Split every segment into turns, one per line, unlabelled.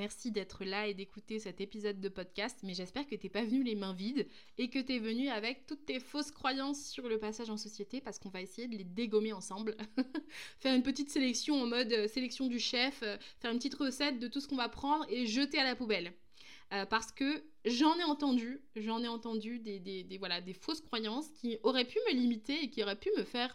Merci d'être là et d'écouter cet épisode de podcast, mais j'espère que t'es pas venu les mains vides et que tu es venu avec toutes tes fausses croyances sur le passage en société parce qu'on va essayer de les dégommer ensemble. faire une petite sélection en mode euh, sélection du chef, euh, faire une petite recette de tout ce qu'on va prendre et jeter à la poubelle. Euh, parce que j'en ai entendu, j'en ai entendu des, des, voilà, des fausses croyances qui auraient pu me limiter et qui auraient pu me faire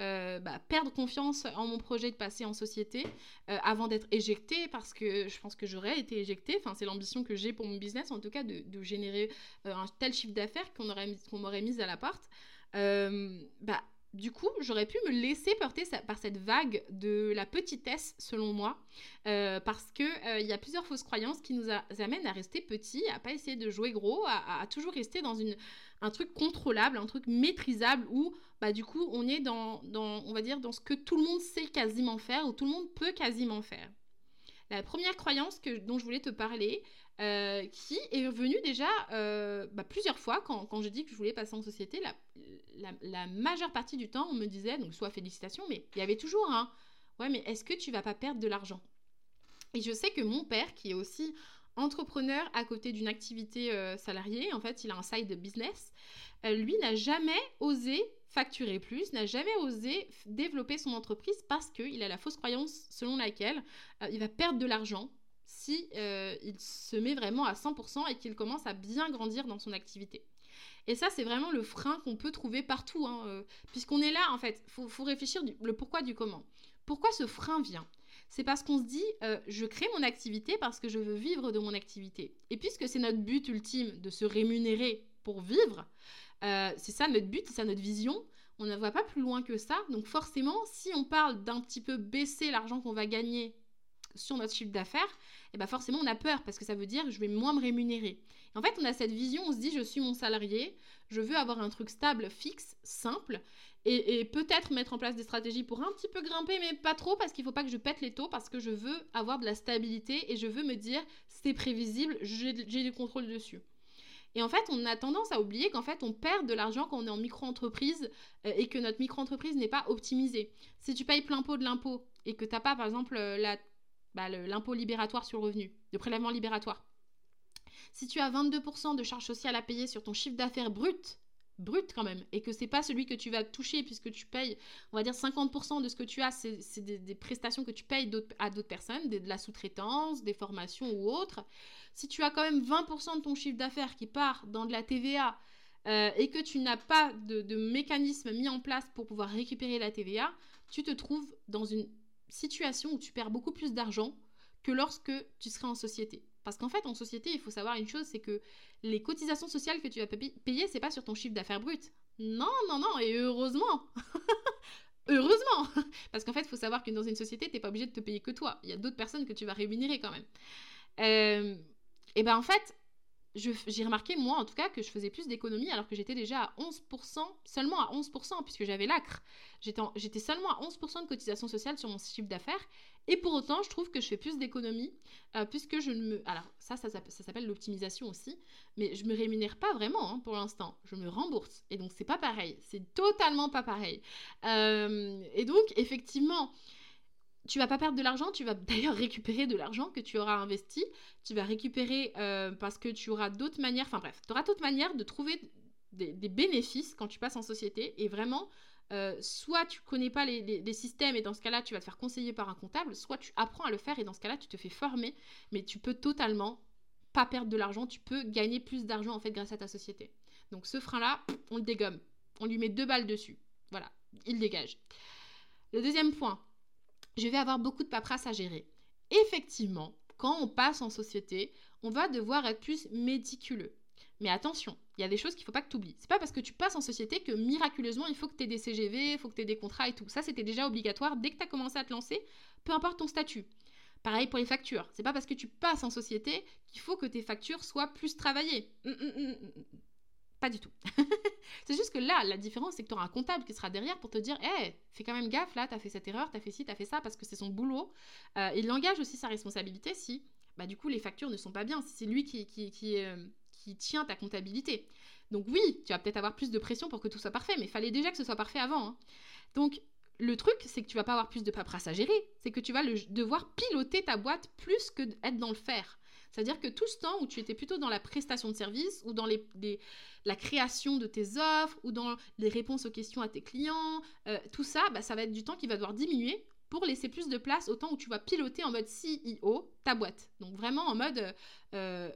euh, bah, perdre confiance en mon projet de passer en société euh, avant d'être éjectée parce que je pense que j'aurais été éjectée. Enfin, c'est l'ambition que j'ai pour mon business, en tout cas, de, générer euh, un tel chiffre d'affaires qu'on m'aurait mis à la porte. bah, du coup, j'aurais pu me laisser porter par cette vague de la petitesse, selon moi, parce qu'il il y a plusieurs fausses croyances qui nous amènent à rester petits, à pas essayer de jouer gros, à toujours rester dans un truc contrôlable, un truc maîtrisable où bah du coup on est dans, on va dire dans ce que tout le monde sait quasiment faire ou tout le monde peut quasiment faire. La première croyance que, dont je voulais te parler, euh, qui est venue déjà euh, bah, plusieurs fois quand, je dis que je voulais passer en société, la, majeure partie du temps on me disait, donc soit félicitations, mais il y avait toujours un, ouais mais est-ce que tu vas pas perdre de l'argent? Et je sais que mon père, qui est aussi entrepreneur à côté d'une activité euh, salariée, en fait il a un side business, lui n'a jamais osé facturer plus, n'a jamais osé développer son entreprise parce qu'il a la fausse croyance selon laquelle euh, il va perdre de l'argent si il se met vraiment à 100% et qu'il commence à bien grandir dans son activité. Et ça, c'est vraiment le frein qu'on peut trouver partout, hein, puisqu'on est là, en fait, il faut, réfléchir le pourquoi du comment. Pourquoi ce frein vient? C'est parce qu'on se dit, euh, je crée mon activité parce que je veux vivre de mon activité. Et puisque c'est notre but ultime de se rémunérer pour vivre, euh, c'est ça notre but, c'est ça notre vision, on ne voit pas plus loin que ça. Donc forcément, si on parle d'un petit peu baisser l'argent qu'on va gagner sur notre chiffre d'affaires, et eh ben forcément on a peur parce que ça veut dire je vais moins me rémunérer. en fait, on a cette vision, on se dit je suis mon salarié, je veux avoir un truc stable, fixe, simple, et, peut-être mettre en place des stratégies pour un petit peu grimper, mais pas trop parce qu'il ne faut pas que je pète les taux parce que je veux avoir de la stabilité et je veux me dire c'est prévisible, j'ai du contrôle dessus. Et en fait, on a tendance à oublier qu'en fait, on perd de l'argent quand on est en micro-entreprise euh, et que notre micro-entreprise n'est pas optimisée. Si tu payes plein pot de l'impôt et que tu n'as pas, par exemple, bah, l'impôt libératoire sur le revenu, le prélèvement libératoire, si tu as 22% de charges sociales à payer sur ton chiffre d'affaires brut, brut quand même, et que c'est pas celui que tu vas toucher puisque tu payes, on va dire 50% de ce que tu as, c'est des, prestations que tu payes à d'autres personnes, de la sous-traitance, des formations ou autres. Si tu as quand même 20% de ton chiffre d'affaires qui part dans de la TVA euh, et que tu n'as pas de, de mécanisme mis en place pour pouvoir récupérer la TVA, tu te trouves dans une situation où tu perds beaucoup plus d'argent que lorsque tu serais en société. Parce qu'en fait, en société, il faut savoir une chose, c'est que les cotisations sociales que tu vas payer, c'est pas sur ton chiffre d'affaires brut. Non, non, non, et heureusement. heureusement. Parce qu'en fait, il faut savoir que dans une société, tu n'es pas obligé de te payer que toi. Il y a d'autres personnes que tu vas rémunérer quand même. Euh, et ben en fait, j'ai remarqué, moi en tout cas, que je faisais plus d'économies alors que j'étais déjà à 11%, seulement à 11%, puisque j'avais l'acre. J'étais seulement à 11% de cotisation sociale sur mon chiffre d'affaires. Et pour autant, je trouve que je fais plus d'économies, euh, puisque je ne me... Alors, ça, ça, s'appelle l'optimisation aussi, mais je me rémunère pas vraiment hein, pour l'instant. Je me rembourse. Et donc, c'est pas pareil. C'est totalement pas pareil. Euh, et donc, effectivement tu vas pas perdre de l'argent, tu vas d'ailleurs récupérer de l'argent que tu auras investi, tu vas récupérer euh, parce que tu auras d'autres manières, enfin bref, tu auras d'autres manières de trouver des, bénéfices quand tu passes en société et vraiment, euh, soit tu connais pas les, systèmes et dans ce cas-là tu vas te faire conseiller par un comptable, soit tu apprends à le faire et dans ce cas-là tu te fais former, mais tu peux totalement pas perdre de l'argent, tu peux gagner plus d'argent en fait grâce à ta société. Donc ce frein-là, on le dégomme. On lui met deux balles dessus. Voilà, il dégage. Le deuxième point, je vais avoir beaucoup de paperasse à gérer. Effectivement, quand on passe en société, on va devoir être plus méticuleux. Mais attention, il y a des choses qu'il ne faut pas que tu oublies. C'est pas parce que tu passes en société que miraculeusement il faut que tu aies des CGV, il faut que tu aies des contrats et tout. Ça, c'était déjà obligatoire dès que tu as commencé à te lancer, peu importe ton statut. Pareil pour les factures. C'est pas parce que tu passes en société qu'il faut que tes factures soient plus travaillées. Hum, hum, hum, pas du tout. c'est juste que là, la différence, c'est que tu auras un comptable qui sera derrière pour te dire Hé, fais quand même gaffe, là, tu as fait cette erreur, tu as fait ci, tu as fait ça, parce que c'est son boulot. Euh, il engage aussi sa responsabilité si, bah, du coup, les factures ne sont pas bien, si c'est lui qui, qui, qui, euh, tient ta comptabilité. Donc, oui, tu vas peut-être avoir plus de pression pour que tout soit parfait, mais il fallait déjà que ce soit parfait avant. Hein. Donc, le truc, c'est que tu vas pas avoir plus de paperasse à gérer, c'est que tu vas devoir piloter ta boîte plus que d'être dans le faire. C'est-à-dire que tout ce temps où tu étais plutôt dans la prestation de service ou dans la création de tes offres ou dans les réponses aux questions à tes clients, euh, tout ça, bah, ça va être du temps qui va devoir diminuer pour laisser plus de place au temps où tu vas piloter en mode CEO ta boîte. Donc vraiment en mode euh,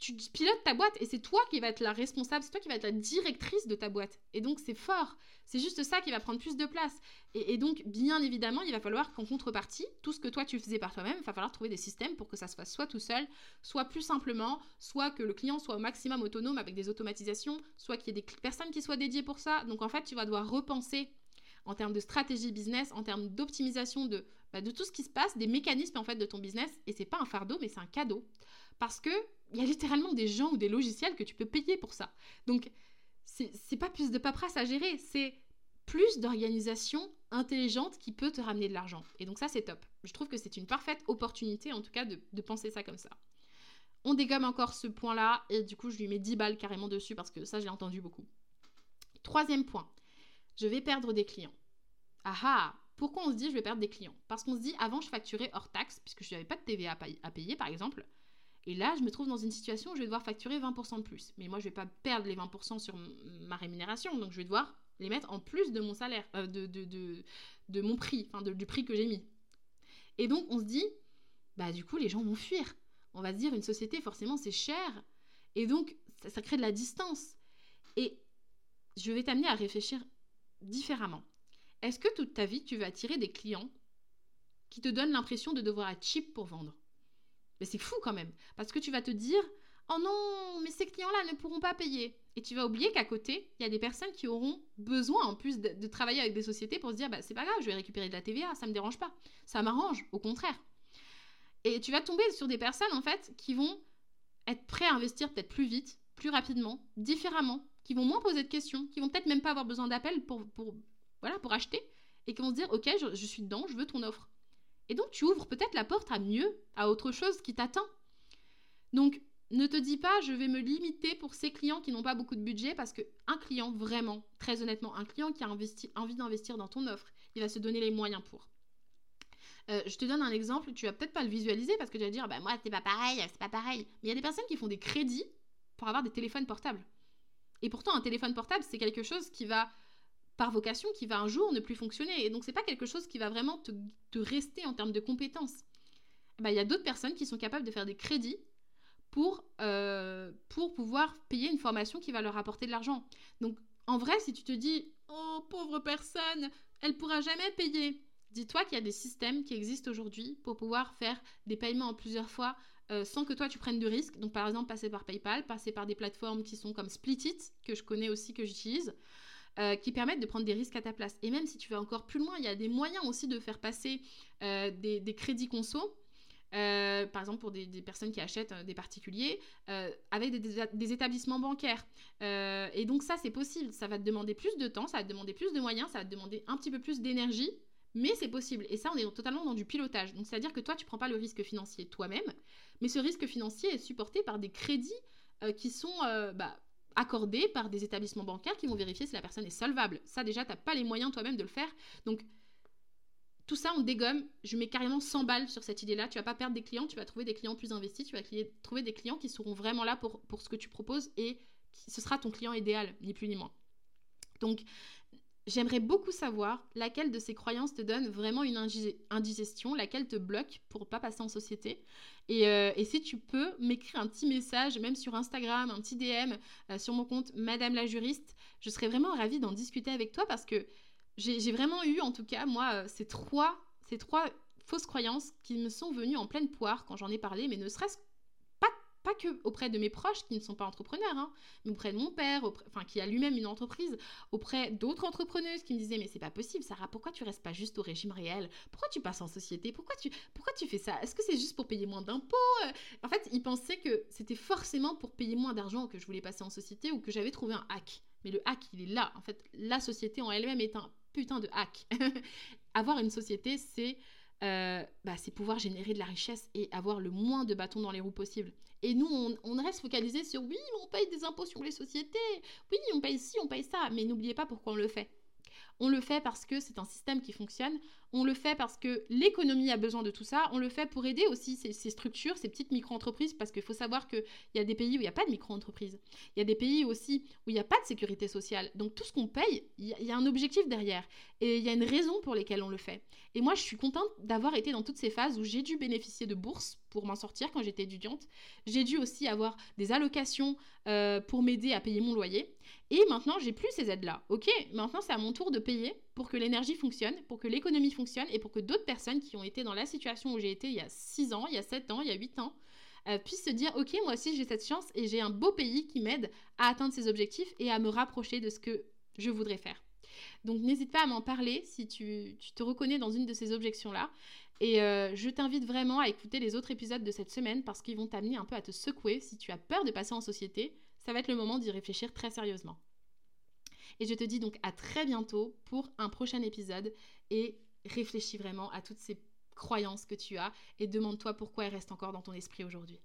tu pilotes ta boîte et c'est toi qui vas être la responsable, c'est toi qui vas être la directrice de ta boîte. Et donc c'est fort. C'est juste ça qui va prendre plus de place. Et, donc, bien évidemment, il va falloir qu'en contrepartie, tout ce que toi tu faisais par toi-même, il va falloir trouver des systèmes pour que ça se fasse soit tout seul, soit plus simplement, soit que le client soit au maximum autonome avec des automatisations, soit qu'il y ait des personnes qui soient dédiées pour ça. Donc en fait, tu vas devoir repenser en termes de stratégie business, en termes d'optimisation de, bah, de tout ce qui se passe, des mécanismes en fait de ton business. Et c'est pas un fardeau, mais c'est un cadeau. Parce que il y a littéralement des gens ou des logiciels que tu peux payer pour ça. Donc, c'est pas plus de paperasse à gérer, c'est plus d'organisation intelligente qui peut te ramener de l'argent. Et donc ça, c'est top. Je trouve que c'est une parfaite opportunité, en tout cas, de, penser ça comme ça. On dégomme encore ce point-là, et du coup, je lui mets 10 balles carrément dessus, parce que ça, je l'ai entendu beaucoup. Troisième point, je vais perdre des clients. Ah ah Pourquoi on se dit je vais perdre des clients? Parce qu'on se dit, avant, je facturais hors taxe, puisque je n'avais pas de TVA à payer, par exemple. Et là, je me trouve dans une situation où je vais devoir facturer 20% de plus. Mais moi, je ne vais pas perdre les 20% sur ma rémunération. Donc, je vais devoir les mettre en plus de mon salaire, euh, de, de, mon prix, enfin du prix que j'ai mis. Et donc, on se dit, bah du coup, les gens vont fuir. On va se dire, une société, forcément, c'est cher. Et donc, ça, ça crée de la distance. Et je vais t'amener à réfléchir différemment. Est-ce que toute ta vie, tu vas attirer des clients qui te donnent l'impression de devoir être cheap pour vendre? Mais c'est fou quand même. Parce que tu vas te dire, oh non, mais ces clients-là ne pourront pas payer. Et tu vas oublier qu'à côté, il y a des personnes qui auront besoin en plus de, travailler avec des sociétés pour se dire, bah, c'est pas grave, je vais récupérer de la TVA, ça me dérange pas. Ça m'arrange, au contraire. Et tu vas tomber sur des personnes, en fait, qui vont être prêts à investir peut-être plus vite, plus rapidement, différemment, qui vont moins poser de questions, qui vont peut-être même pas avoir besoin d'appel pour, voilà, pour acheter, et qui vont se dire, ok, je suis dedans, je veux ton offre. Et donc tu ouvres peut-être la porte à mieux, à autre chose qui t'attend. Donc ne te dis pas je vais me limiter pour ces clients qui n'ont pas beaucoup de budget parce que un client vraiment, très honnêtement, un client qui a envie d'investir dans ton offre, il va se donner les moyens pour. Euh, je te donne un exemple, tu vas peut-être pas le visualiser parce que tu vas dire bah moi c'est pas pareil, c'est pas pareil. Mais il y a des personnes qui font des crédits pour avoir des téléphones portables. Et pourtant un téléphone portable c'est quelque chose qui va par vocation qui va un jour ne plus fonctionner. Et donc, c'est pas quelque chose qui va vraiment te, rester en termes de compétences. Eh ben, il y a d'autres personnes qui sont capables de faire des crédits pour, euh, pour pouvoir payer une formation qui va leur apporter de l'argent. Donc, en vrai, si tu te dis, oh, pauvre personne, elle pourra jamais payer. Dis-toi qu'il y a des systèmes qui existent aujourd'hui pour pouvoir faire des paiements en plusieurs fois euh, sans que toi tu prennes de risques. Donc par exemple passer par PayPal, passer par des plateformes qui sont comme Splitit, que je connais aussi, que j'utilise. Euh, qui permettent de prendre des risques à ta place. Et même si tu vas encore plus loin, il y a des moyens aussi de faire passer euh, des, crédits conso. Euh, par exemple pour des, personnes qui achètent des particuliers avec des, établissements bancaires. et donc ça c'est possible, ça va te demander plus de temps, ça va te demander plus de moyens, ça va te demander un petit peu plus d'énergie, mais c'est possible. Et ça on est totalement dans du pilotage. Donc c'est-à-dire que toi tu prends pas le risque financier toi-même, mais ce risque financier est supporté par des crédits qui sont bah, accordé par des établissements bancaires qui vont vérifier si la personne est solvable. Ça déjà, tu n'as pas les moyens toi-même de le faire. Donc, tout ça, on dégomme. Je mets carrément 100 balles sur cette idée-là. Tu vas pas perdre des clients, tu vas trouver des clients plus investis, tu vas trouver des clients qui seront vraiment là pour, pour ce que tu proposes et ce sera ton client idéal, ni plus ni moins. Donc, J'aimerais beaucoup savoir laquelle de ces croyances te donne vraiment une indigestion, laquelle te bloque pour pas passer en société. Euh, et, si tu peux m'écrire un petit message, même sur Instagram, un petit DM euh, sur mon compte Madame la juriste, je serais vraiment ravie d'en discuter avec toi parce que j'ai vraiment eu, en tout cas, moi, euh, ces trois, ces trois fausses croyances qui me sont venues en pleine poire quand j'en ai parlé, mais ne serait-ce pas que auprès de mes proches qui ne sont pas entrepreneurs, hein, mais auprès de mon père, enfin qui a lui-même une entreprise, auprès d'autres entrepreneuses qui me disaient mais c'est pas possible Sarah, pourquoi tu restes pas juste au régime réel? Pourquoi tu passes en société? Pourquoi tu pourquoi tu fais ça? Est-ce que c'est juste pour payer moins d'impôts? En fait, ils pensaient que c'était forcément pour payer moins d'argent que je voulais passer en société ou que j'avais trouvé un hack. Mais le hack, il est là. En fait, la société en elle-même est un putain de hack. Avoir une société, c'est euh, bah, c'est pouvoir générer de la richesse et avoir le moins de bâtons dans les roues possible. Et nous, on, reste focalisé sur oui, on paye des impôts sur les sociétés, oui, on paye ci, on paye ça, mais n'oubliez pas pourquoi on le fait. On le fait parce que c'est un système qui fonctionne, on le fait parce que l'économie a besoin de tout ça, on le fait pour aider aussi ces, structures, ces petites micro-entreprises, parce qu'il faut savoir qu'il y a des pays où il n'y a pas de micro-entreprises, il y a des pays aussi où il n'y a pas de sécurité sociale. Donc tout ce qu'on paye, il y, a un objectif derrière, et il y a une raison pour laquelle on le fait. Et moi, je suis contente d'avoir été dans toutes ces phases où j'ai dû bénéficier de bourses pour m'en sortir quand j'étais étudiante. J'ai dû aussi avoir des allocations euh, pour m'aider à payer mon loyer. Et maintenant, j'ai plus ces aides-là. Ok, maintenant c'est à mon tour de payer pour que l'énergie fonctionne, pour que l'économie fonctionne et pour que d'autres personnes qui ont été dans la situation où j'ai été il y a 6 ans, il y a 7 ans, il y a 8 ans, euh, puissent se dire ok, moi aussi j'ai cette chance et j'ai un beau pays qui m'aide à atteindre ces objectifs et à me rapprocher de ce que je voudrais faire. Donc n'hésite pas à m'en parler si tu, te reconnais dans une de ces objections-là. Et euh, je t'invite vraiment à écouter les autres épisodes de cette semaine parce qu'ils vont t'amener un peu à te secouer. Si tu as peur de passer en société, ça va être le moment d'y réfléchir très sérieusement. Et je te dis donc à très bientôt pour un prochain épisode et réfléchis vraiment à toutes ces croyances que tu as et demande-toi pourquoi elles restent encore dans ton esprit aujourd'hui.